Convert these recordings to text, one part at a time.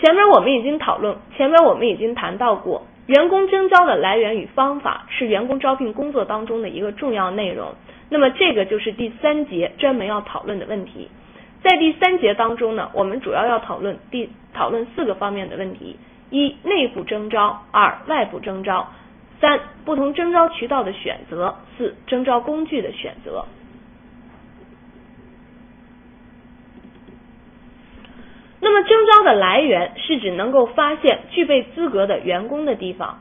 前面我们已经讨论，前面我们已经谈到过，员工征招的来源与方法是员工招聘工作当中的一个重要内容。那么这个就是第三节专门要讨论的问题。在第三节当中呢，我们主要要讨论第讨论四个方面的问题：一、内部征招；二、外部征招；三、不同征招渠道的选择；四、征招工具的选择。那么征招的来源是指能够发现具备资格的员工的地方。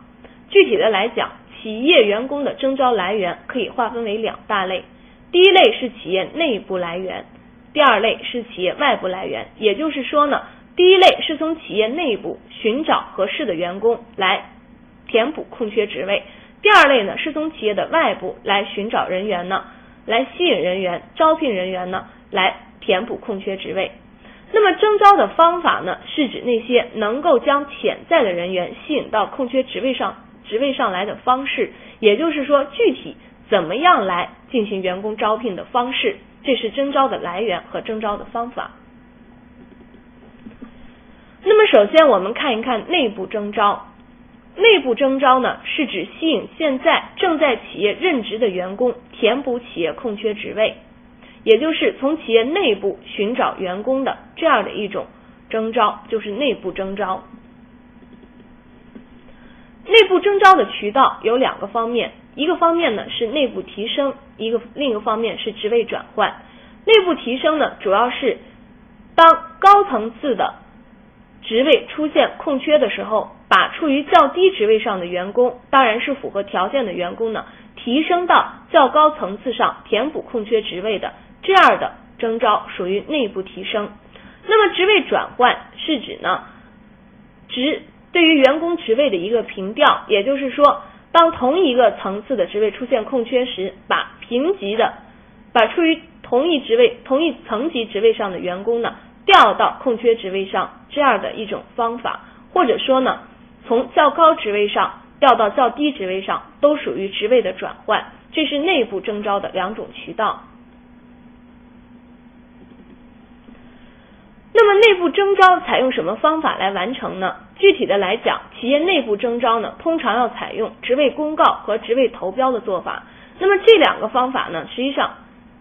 具体的来讲，企业员工的征招来源可以划分为两大类，第一类是企业内部来源。第二类是企业外部来源，也就是说呢，第一类是从企业内部寻找合适的员工来填补空缺职位，第二类呢是从企业的外部来寻找人员呢，来吸引人员、招聘人员呢，来填补空缺职位。那么征招的方法呢，是指那些能够将潜在的人员吸引到空缺职位上职位上来的方式，也就是说，具体怎么样来进行员工招聘的方式。这是征招的来源和征招的方法。那么，首先我们看一看内部征招。内部征招呢，是指吸引现在正在企业任职的员工，填补企业空缺职位，也就是从企业内部寻找员工的这样的一种征招，就是内部征招。内部征招的渠道有两个方面。一个方面呢是内部提升，一个另一个方面是职位转换。内部提升呢，主要是当高层次的职位出现空缺的时候，把处于较低职位上的员工，当然是符合条件的员工呢，提升到较高层次上填补空缺职位的这样的征招，属于内部提升。那么职位转换是指呢，职对于员工职位的一个平调，也就是说。当同一个层次的职位出现空缺时，把平级的，把处于同一职位、同一层级职位上的员工呢调到空缺职位上，这样的一种方法，或者说呢，从较高职位上调到较低职位上，都属于职位的转换，这是内部征招的两种渠道。那么内部征招采用什么方法来完成呢？具体的来讲，企业内部征招呢，通常要采用职位公告和职位投标的做法。那么这两个方法呢，实际上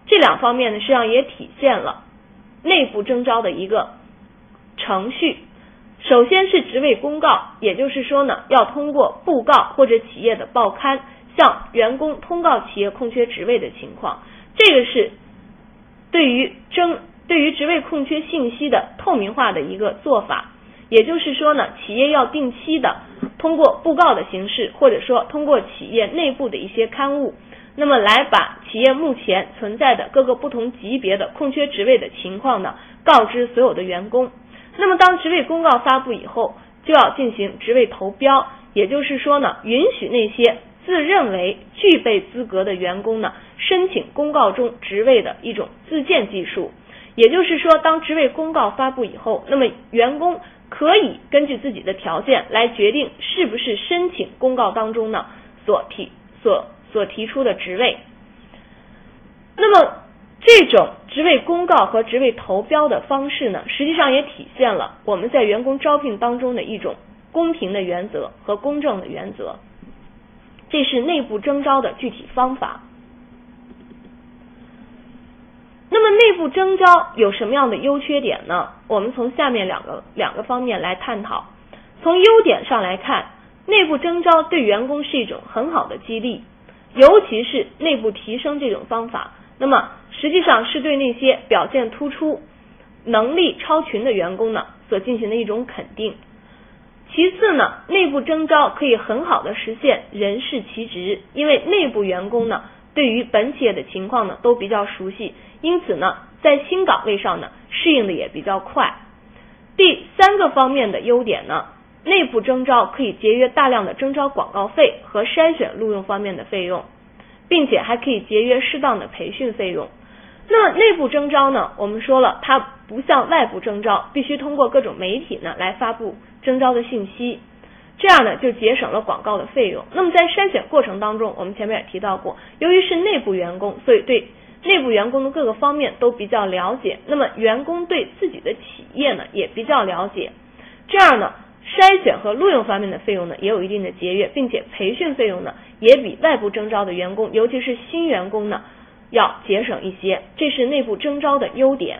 这两方面呢，实际上也体现了内部征招的一个程序。首先是职位公告，也就是说呢，要通过布告或者企业的报刊向员工通告企业空缺职位的情况。这个是对于征。对于职位空缺信息的透明化的一个做法，也就是说呢，企业要定期的通过布告的形式，或者说通过企业内部的一些刊物，那么来把企业目前存在的各个不同级别的空缺职位的情况呢，告知所有的员工。那么当职位公告发布以后，就要进行职位投标，也就是说呢，允许那些自认为具备资格的员工呢，申请公告中职位的一种自荐技术。也就是说，当职位公告发布以后，那么员工可以根据自己的条件来决定是不是申请公告当中呢所提所所提出的职位。那么这种职位公告和职位投标的方式呢，实际上也体现了我们在员工招聘当中的一种公平的原则和公正的原则。这是内部征招的具体方法。那么内部征招有什么样的优缺点呢？我们从下面两个两个方面来探讨。从优点上来看，内部征招对员工是一种很好的激励，尤其是内部提升这种方法，那么实际上是对那些表现突出、能力超群的员工呢所进行的一种肯定。其次呢，内部征招可以很好的实现人事其职，因为内部员工呢对于本企业的情况呢都比较熟悉。因此呢，在新岗位上呢，适应的也比较快。第三个方面的优点呢，内部征招可以节约大量的征招广告费和筛选录用方面的费用，并且还可以节约适当的培训费用。那么内部征招呢，我们说了，它不像外部征招，必须通过各种媒体呢来发布征招的信息，这样呢就节省了广告的费用。那么在筛选过程当中，我们前面也提到过，由于是内部员工，所以对。内部员工的各个方面都比较了解，那么员工对自己的企业呢也比较了解，这样呢，筛选和录用方面的费用呢也有一定的节约，并且培训费用呢也比外部征招的员工，尤其是新员工呢要节省一些，这是内部征招的优点。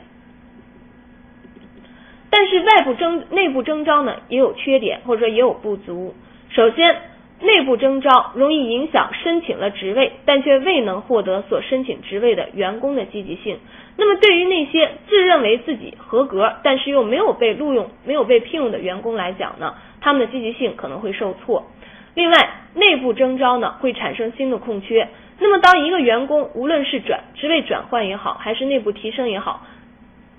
但是外部征内部征招呢也有缺点，或者说也有不足。首先，内部征招容易影响申请了职位但却未能获得所申请职位的员工的积极性。那么，对于那些自认为自己合格但是又没有被录用、没有被聘用的员工来讲呢，他们的积极性可能会受挫。另外，内部征招呢会产生新的空缺。那么，当一个员工无论是转职位转换也好，还是内部提升也好，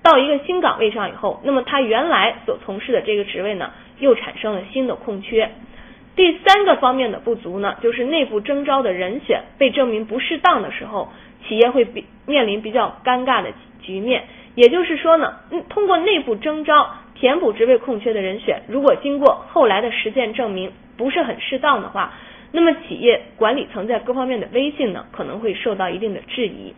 到一个新岗位上以后，那么他原来所从事的这个职位呢，又产生了新的空缺。第三个方面的不足呢，就是内部征招的人选被证明不适当的时候，企业会比面临比较尴尬的局面。也就是说呢，通过内部征招填补职位空缺的人选，如果经过后来的实践证明不是很适当的话，那么企业管理层在各方面的威信呢，可能会受到一定的质疑。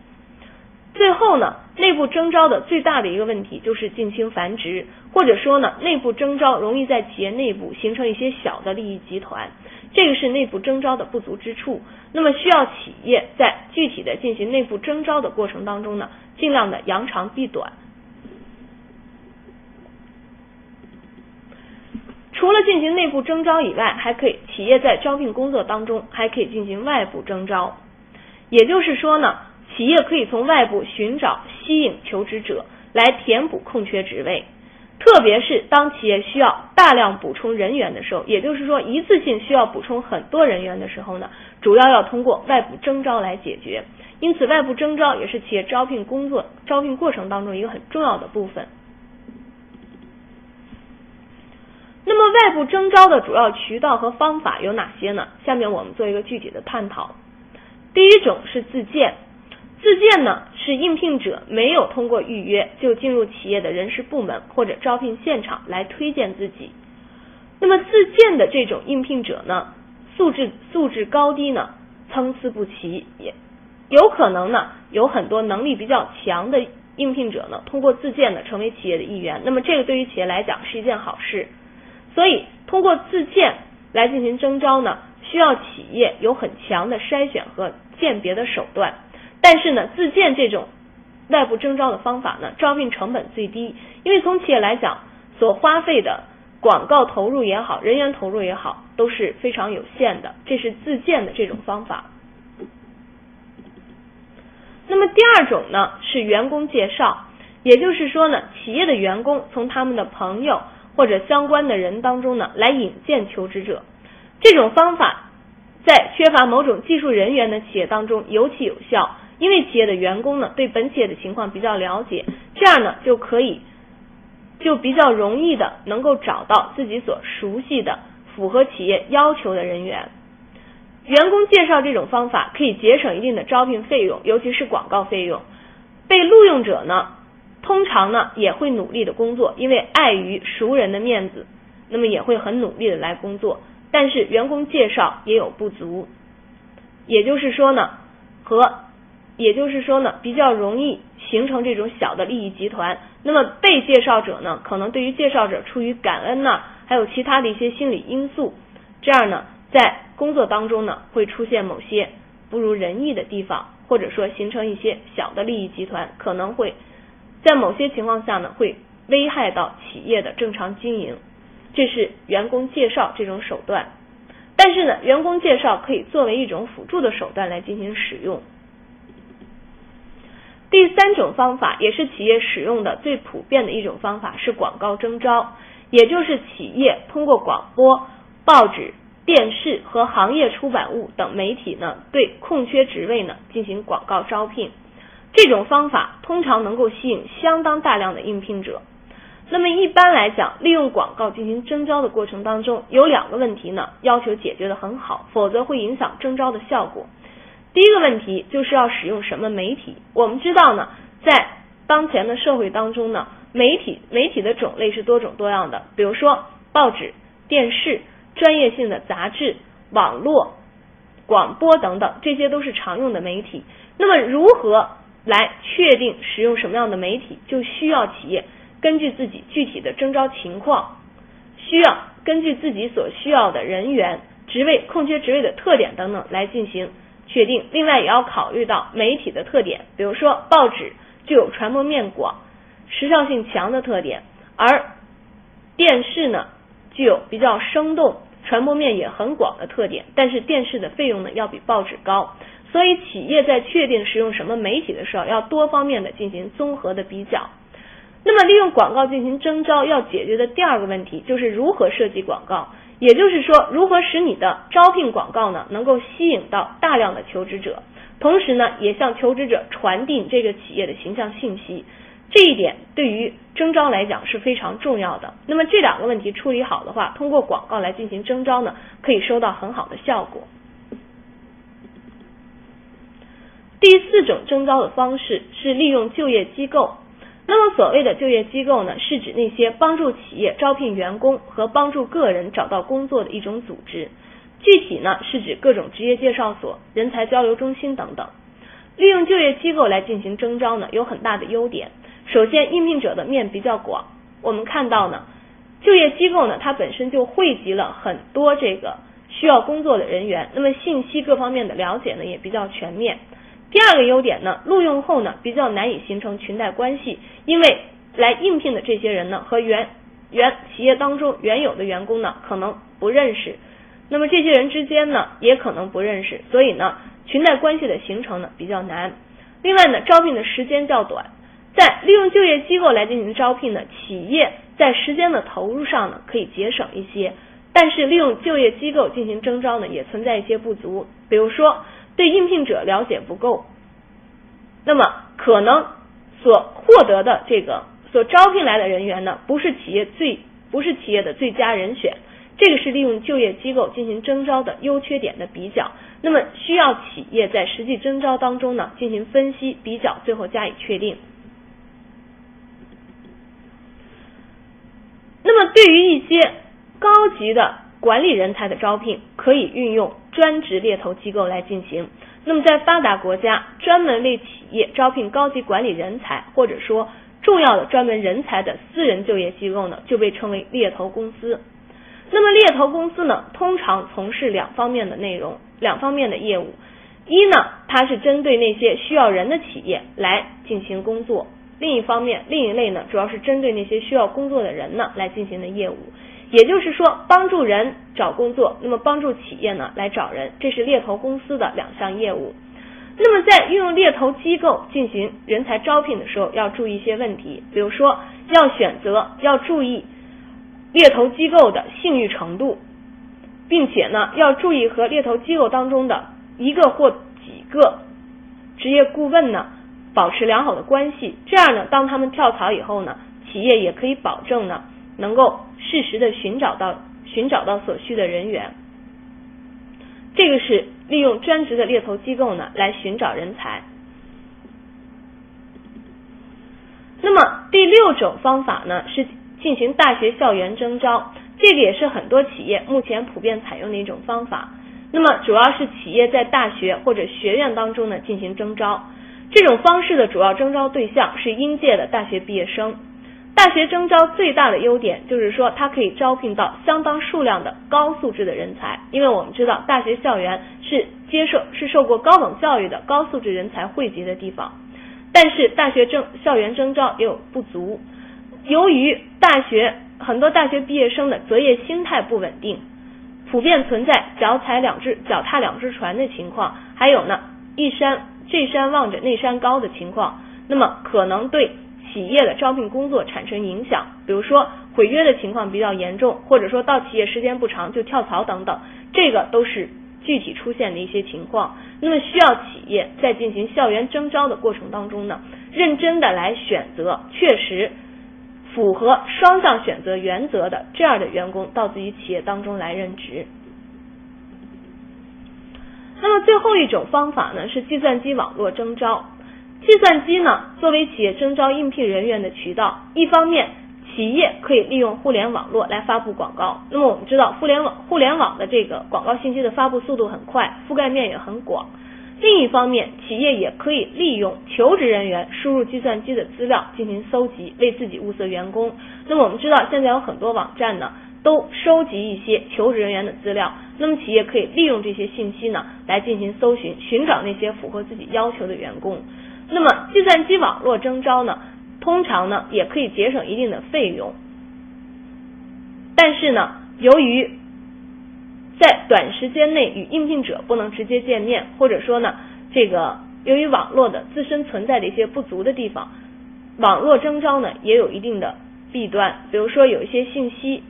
最后呢，内部征招的最大的一个问题就是近亲繁殖，或者说呢，内部征招容易在企业内部形成一些小的利益集团，这个是内部征招的不足之处。那么需要企业在具体的进行内部征招的过程当中呢，尽量的扬长避短。除了进行内部征招以外，还可以企业在招聘工作当中还可以进行外部征招，也就是说呢。企业可以从外部寻找、吸引求职者来填补空缺职位，特别是当企业需要大量补充人员的时候，也就是说一次性需要补充很多人员的时候呢，主要要通过外部征招来解决。因此，外部征招也是企业招聘工作、招聘过程当中一个很重要的部分。那么，外部征招的主要渠道和方法有哪些呢？下面我们做一个具体的探讨。第一种是自荐。自荐呢，是应聘者没有通过预约就进入企业的人事部门或者招聘现场来推荐自己。那么自荐的这种应聘者呢，素质素质高低呢参差不齐，也有可能呢有很多能力比较强的应聘者呢通过自荐呢成为企业的一员。那么这个对于企业来讲是一件好事。所以通过自荐来进行征招呢，需要企业有很强的筛选和鉴别的手段。但是呢，自荐这种外部征招的方法呢，招聘成本最低，因为从企业来讲，所花费的广告投入也好，人员投入也好，都是非常有限的。这是自荐的这种方法。那么第二种呢，是员工介绍，也就是说呢，企业的员工从他们的朋友或者相关的人当中呢，来引荐求职者。这种方法在缺乏某种技术人员的企业当中尤其有效。因为企业的员工呢对本企业的情况比较了解，这样呢就可以就比较容易的能够找到自己所熟悉的符合企业要求的人员。员工介绍这种方法可以节省一定的招聘费用，尤其是广告费用。被录用者呢通常呢也会努力的工作，因为碍于熟人的面子，那么也会很努力的来工作。但是员工介绍也有不足，也就是说呢和。也就是说呢，比较容易形成这种小的利益集团。那么被介绍者呢，可能对于介绍者出于感恩呐，还有其他的一些心理因素，这样呢，在工作当中呢，会出现某些不如人意的地方，或者说形成一些小的利益集团，可能会在某些情况下呢，会危害到企业的正常经营。这是员工介绍这种手段，但是呢，员工介绍可以作为一种辅助的手段来进行使用。第三种方法也是企业使用的最普遍的一种方法是广告征招，也就是企业通过广播、报纸、电视和行业出版物等媒体呢，对空缺职位呢进行广告招聘。这种方法通常能够吸引相当大量的应聘者。那么一般来讲，利用广告进行征招的过程当中，有两个问题呢要求解决的很好，否则会影响征招的效果。第一个问题就是要使用什么媒体？我们知道呢，在当前的社会当中呢，媒体媒体的种类是多种多样的，比如说报纸、电视、专业性的杂志、网络、广播等等，这些都是常用的媒体。那么如何来确定使用什么样的媒体？就需要企业根据自己具体的征招情况，需要根据自己所需要的人员、职位、空缺职位的特点等等来进行确定。另外，也要考虑到媒体的特点，比如说报纸具有传播面广、时效性强的特点，而电视呢具有比较生动、传播面也很广的特点。但是电视的费用呢要比报纸高。所以，企业在确定使用什么媒体的时候，要多方面的进行综合的比较。那么，利用广告进行征招，要解决的第二个问题就是如何设计广告，也就是说，如何使你的招聘广告呢能够吸引到大量的求职者，同时呢，也向求职者传递这个企业的形象信息。这一点对于征招来讲是非常重要的。那么，这两个问题处理好的话，通过广告来进行征招呢，可以收到很好的效果。第四种征招的方式是利用就业机构。那么，所谓的就业机构呢，是指那些帮助企业招聘员工和帮助个人找到工作的一种组织。具体呢，是指各种职业介绍所、人才交流中心等等。利用就业机构来进行征招呢，有很大的优点。首先，应聘者的面比较广。我们看到呢，就业机构呢，它本身就汇集了很多这个需要工作的人员，那么信息各方面的了解呢，也比较全面。第二个优点呢，录用后呢比较难以形成裙带关系，因为来应聘的这些人呢和原原企业当中原有的员工呢可能不认识，那么这些人之间呢也可能不认识，所以呢裙带关系的形成呢比较难。另外呢，招聘的时间较短，在利用就业机构来进行招聘呢，企业在时间的投入上呢可以节省一些，但是利用就业机构进行征招呢也存在一些不足，比如说。对应聘者了解不够，那么可能所获得的这个所招聘来的人员呢，不是企业最不是企业的最佳人选。这个是利用就业机构进行征招的优缺点的比较。那么需要企业在实际征招当中呢进行分析比较，最后加以确定。那么对于一些高级的管理人才的招聘，可以运用。专职猎头机构来进行。那么，在发达国家，专门为企业招聘高级管理人才或者说重要的专门人才的私人就业机构呢，就被称为猎头公司。那么，猎头公司呢，通常从事两方面的内容，两方面的业务。一呢，它是针对那些需要人的企业来进行工作；另一方面，另一类呢，主要是针对那些需要工作的人呢来进行的业务。也就是说，帮助人找工作，那么帮助企业呢来找人，这是猎头公司的两项业务。那么在运用猎头机构进行人才招聘的时候，要注意一些问题，比如说要选择，要注意猎头机构的信誉程度，并且呢要注意和猎头机构当中的一个或几个职业顾问呢保持良好的关系，这样呢当他们跳槽以后呢，企业也可以保证呢。能够适时的寻找到寻找到所需的人员，这个是利用专职的猎头机构呢来寻找人才。那么第六种方法呢是进行大学校园征招，这个也是很多企业目前普遍采用的一种方法。那么主要是企业在大学或者学院当中呢进行征招，这种方式的主要征招对象是应届的大学毕业生。大学征招最大的优点就是说，它可以招聘到相当数量的高素质的人才，因为我们知道大学校园是接受是受过高等教育的高素质人才汇集的地方。但是大学征校园征招也有不足，由于大学很多大学毕业生的择业心态不稳定，普遍存在脚踩两只脚踏两只船的情况，还有呢一山这山望着那山高的情况，那么可能对。企业的招聘工作产生影响，比如说毁约的情况比较严重，或者说到企业时间不长就跳槽等等，这个都是具体出现的一些情况。那么需要企业在进行校园征招的过程当中呢，认真的来选择确实符合双向选择原则的这样的员工到自己企业当中来任职。那么最后一种方法呢，是计算机网络征招。计算机呢，作为企业征招应聘人员的渠道，一方面，企业可以利用互联网络来发布广告。那么我们知道，互联网互联网的这个广告信息的发布速度很快，覆盖面也很广。另一方面，企业也可以利用求职人员输入计算机的资料进行搜集，为自己物色员工。那么我们知道，现在有很多网站呢，都收集一些求职人员的资料。那么企业可以利用这些信息呢，来进行搜寻，寻找那些符合自己要求的员工。那么计算机网络征招呢，通常呢也可以节省一定的费用，但是呢，由于在短时间内与应聘者不能直接见面，或者说呢，这个由于网络的自身存在的一些不足的地方，网络征招呢也有一定的弊端，比如说有一些信息。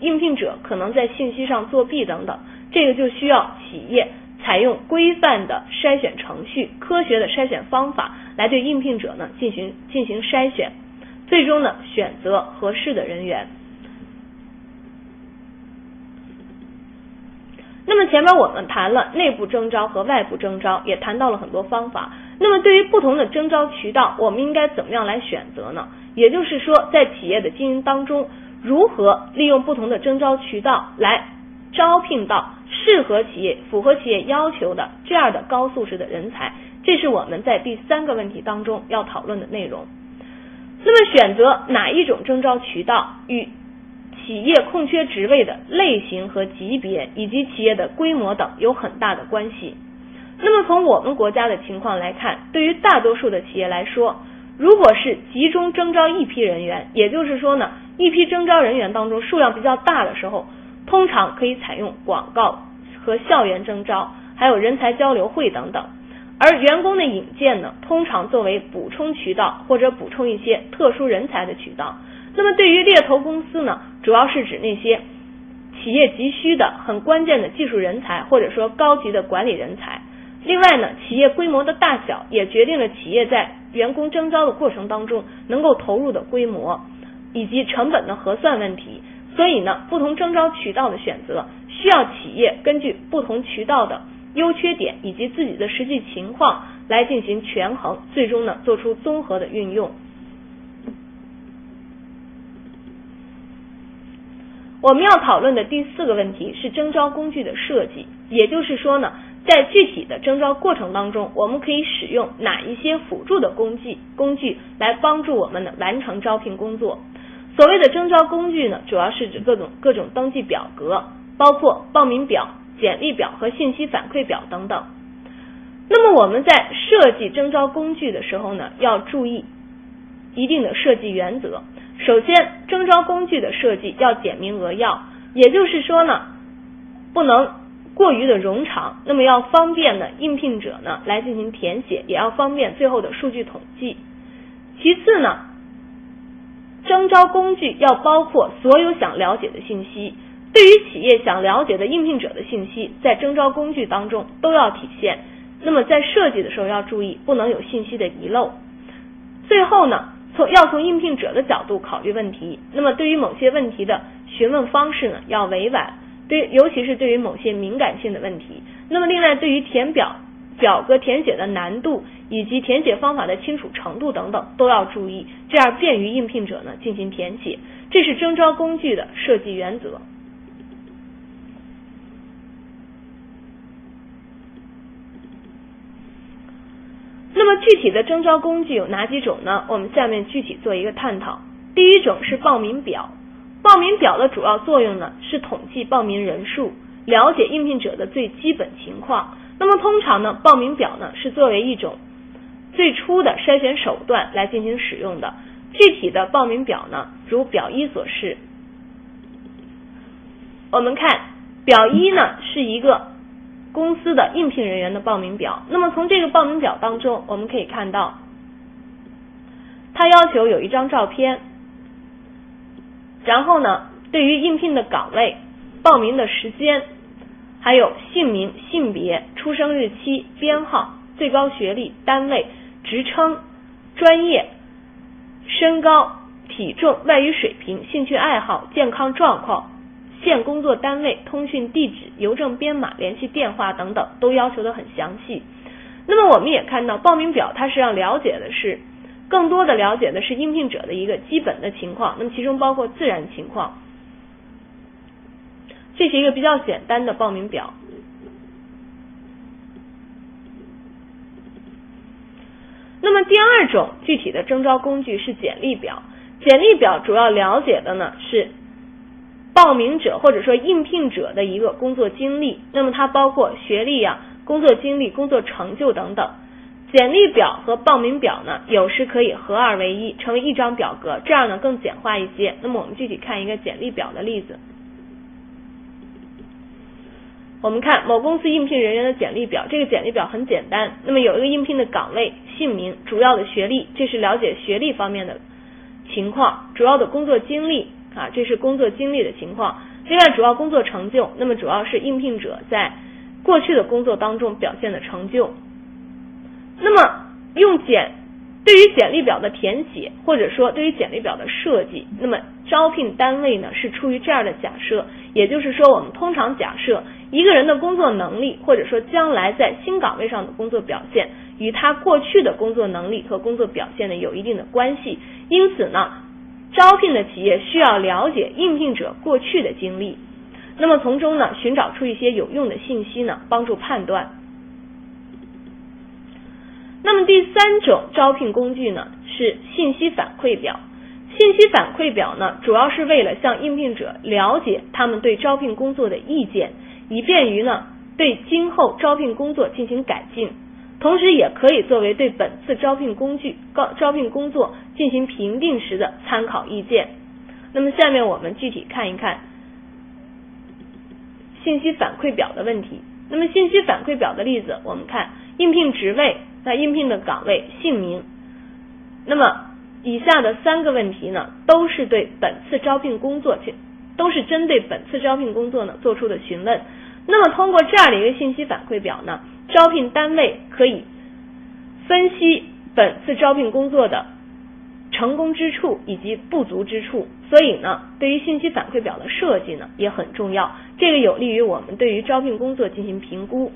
应聘者可能在信息上作弊等等，这个就需要企业采用规范的筛选程序、科学的筛选方法来对应聘者呢进行进行筛选，最终呢选择合适的人员。那么前面我们谈了内部征招和外部征招，也谈到了很多方法。那么对于不同的征招渠道，我们应该怎么样来选择呢？也就是说，在企业的经营当中。如何利用不同的征招渠道来招聘到适合企业、符合企业要求的这样的高素质的人才？这是我们在第三个问题当中要讨论的内容。那么，选择哪一种征招渠道与企业空缺职位的类型和级别，以及企业的规模等有很大的关系。那么，从我们国家的情况来看，对于大多数的企业来说，如果是集中征招一批人员，也就是说呢。一批征招人员当中数量比较大的时候，通常可以采用广告和校园征招，还有人才交流会等等。而员工的引荐呢，通常作为补充渠道或者补充一些特殊人才的渠道。那么对于猎头公司呢，主要是指那些企业急需的很关键的技术人才，或者说高级的管理人才。另外呢，企业规模的大小也决定了企业在员工征招的过程当中能够投入的规模。以及成本的核算问题，所以呢，不同征招渠道的选择需要企业根据不同渠道的优缺点以及自己的实际情况来进行权衡，最终呢做出综合的运用。我们要讨论的第四个问题是征招工具的设计，也就是说呢，在具体的征招过程当中，我们可以使用哪一些辅助的工具工具来帮助我们呢完成招聘工作。所谓的征招工具呢，主要是指各种各种登记表格，包括报名表、简历表和信息反馈表等等。那么我们在设计征招工具的时候呢，要注意一定的设计原则。首先，征招工具的设计要简明扼要，也就是说呢，不能过于的冗长，那么要方便呢应聘者呢来进行填写，也要方便最后的数据统计。其次呢。征招工具要包括所有想了解的信息，对于企业想了解的应聘者的信息，在征招工具当中都要体现。那么在设计的时候要注意，不能有信息的遗漏。最后呢，从要从应聘者的角度考虑问题。那么对于某些问题的询问方式呢，要委婉，对，尤其是对于某些敏感性的问题。那么另外，对于填表。表格填写的难度以及填写方法的清楚程度等等都要注意，这样便于应聘者呢进行填写。这是征招工具的设计原则。那么具体的征招工具有哪几种呢？我们下面具体做一个探讨。第一种是报名表，报名表的主要作用呢是统计报名人数，了解应聘者的最基本情况。那么通常呢，报名表呢是作为一种最初的筛选手段来进行使用的。具体的报名表呢，如表一所示。我们看表一呢是一个公司的应聘人员的报名表。那么从这个报名表当中，我们可以看到，他要求有一张照片，然后呢，对于应聘的岗位、报名的时间。还有姓名、性别、出生日期、编号、最高学历、单位、职称、专业、身高、体重、外语水平、兴趣爱好、健康状况、现工作单位、通讯地址、邮政编码、联系电话等等，都要求的很详细。那么我们也看到报名表，它实际上了解的是更多的了解的是应聘者的一个基本的情况，那么其中包括自然情况。这是一个比较简单的报名表。那么第二种具体的征招工具是简历表。简历表主要了解的呢是报名者或者说应聘者的一个工作经历，那么它包括学历呀、工作经历、工作成就等等。简历表和报名表呢，有时可以合二为一，成为一张表格，这样呢更简化一些。那么我们具体看一个简历表的例子。我们看某公司应聘人员的简历表，这个简历表很简单。那么有一个应聘的岗位、姓名、主要的学历，这是了解学历方面的情况；主要的工作经历啊，这是工作经历的情况。另外，主要工作成就，那么主要是应聘者在过去的工作当中表现的成就。那么用简对于简历表的填写，或者说对于简历表的设计，那么招聘单位呢是出于这样的假设，也就是说，我们通常假设一个人的工作能力，或者说将来在新岗位上的工作表现，与他过去的工作能力和工作表现呢有一定的关系。因此呢，招聘的企业需要了解应聘者过去的经历，那么从中呢寻找出一些有用的信息呢，帮助判断。那么第三种招聘工具呢是信息反馈表。信息反馈表呢，主要是为了向应聘者了解他们对招聘工作的意见，以便于呢对今后招聘工作进行改进，同时也可以作为对本次招聘工具高招聘工作进行评定时的参考意见。那么下面我们具体看一看信息反馈表的问题。那么信息反馈表的例子，我们看应聘职位。那应聘的岗位姓名，那么以下的三个问题呢，都是对本次招聘工作去，都是针对本次招聘工作呢做出的询问。那么通过这样的一个信息反馈表呢，招聘单位可以分析本次招聘工作的成功之处以及不足之处。所以呢，对于信息反馈表的设计呢也很重要，这个有利于我们对于招聘工作进行评估。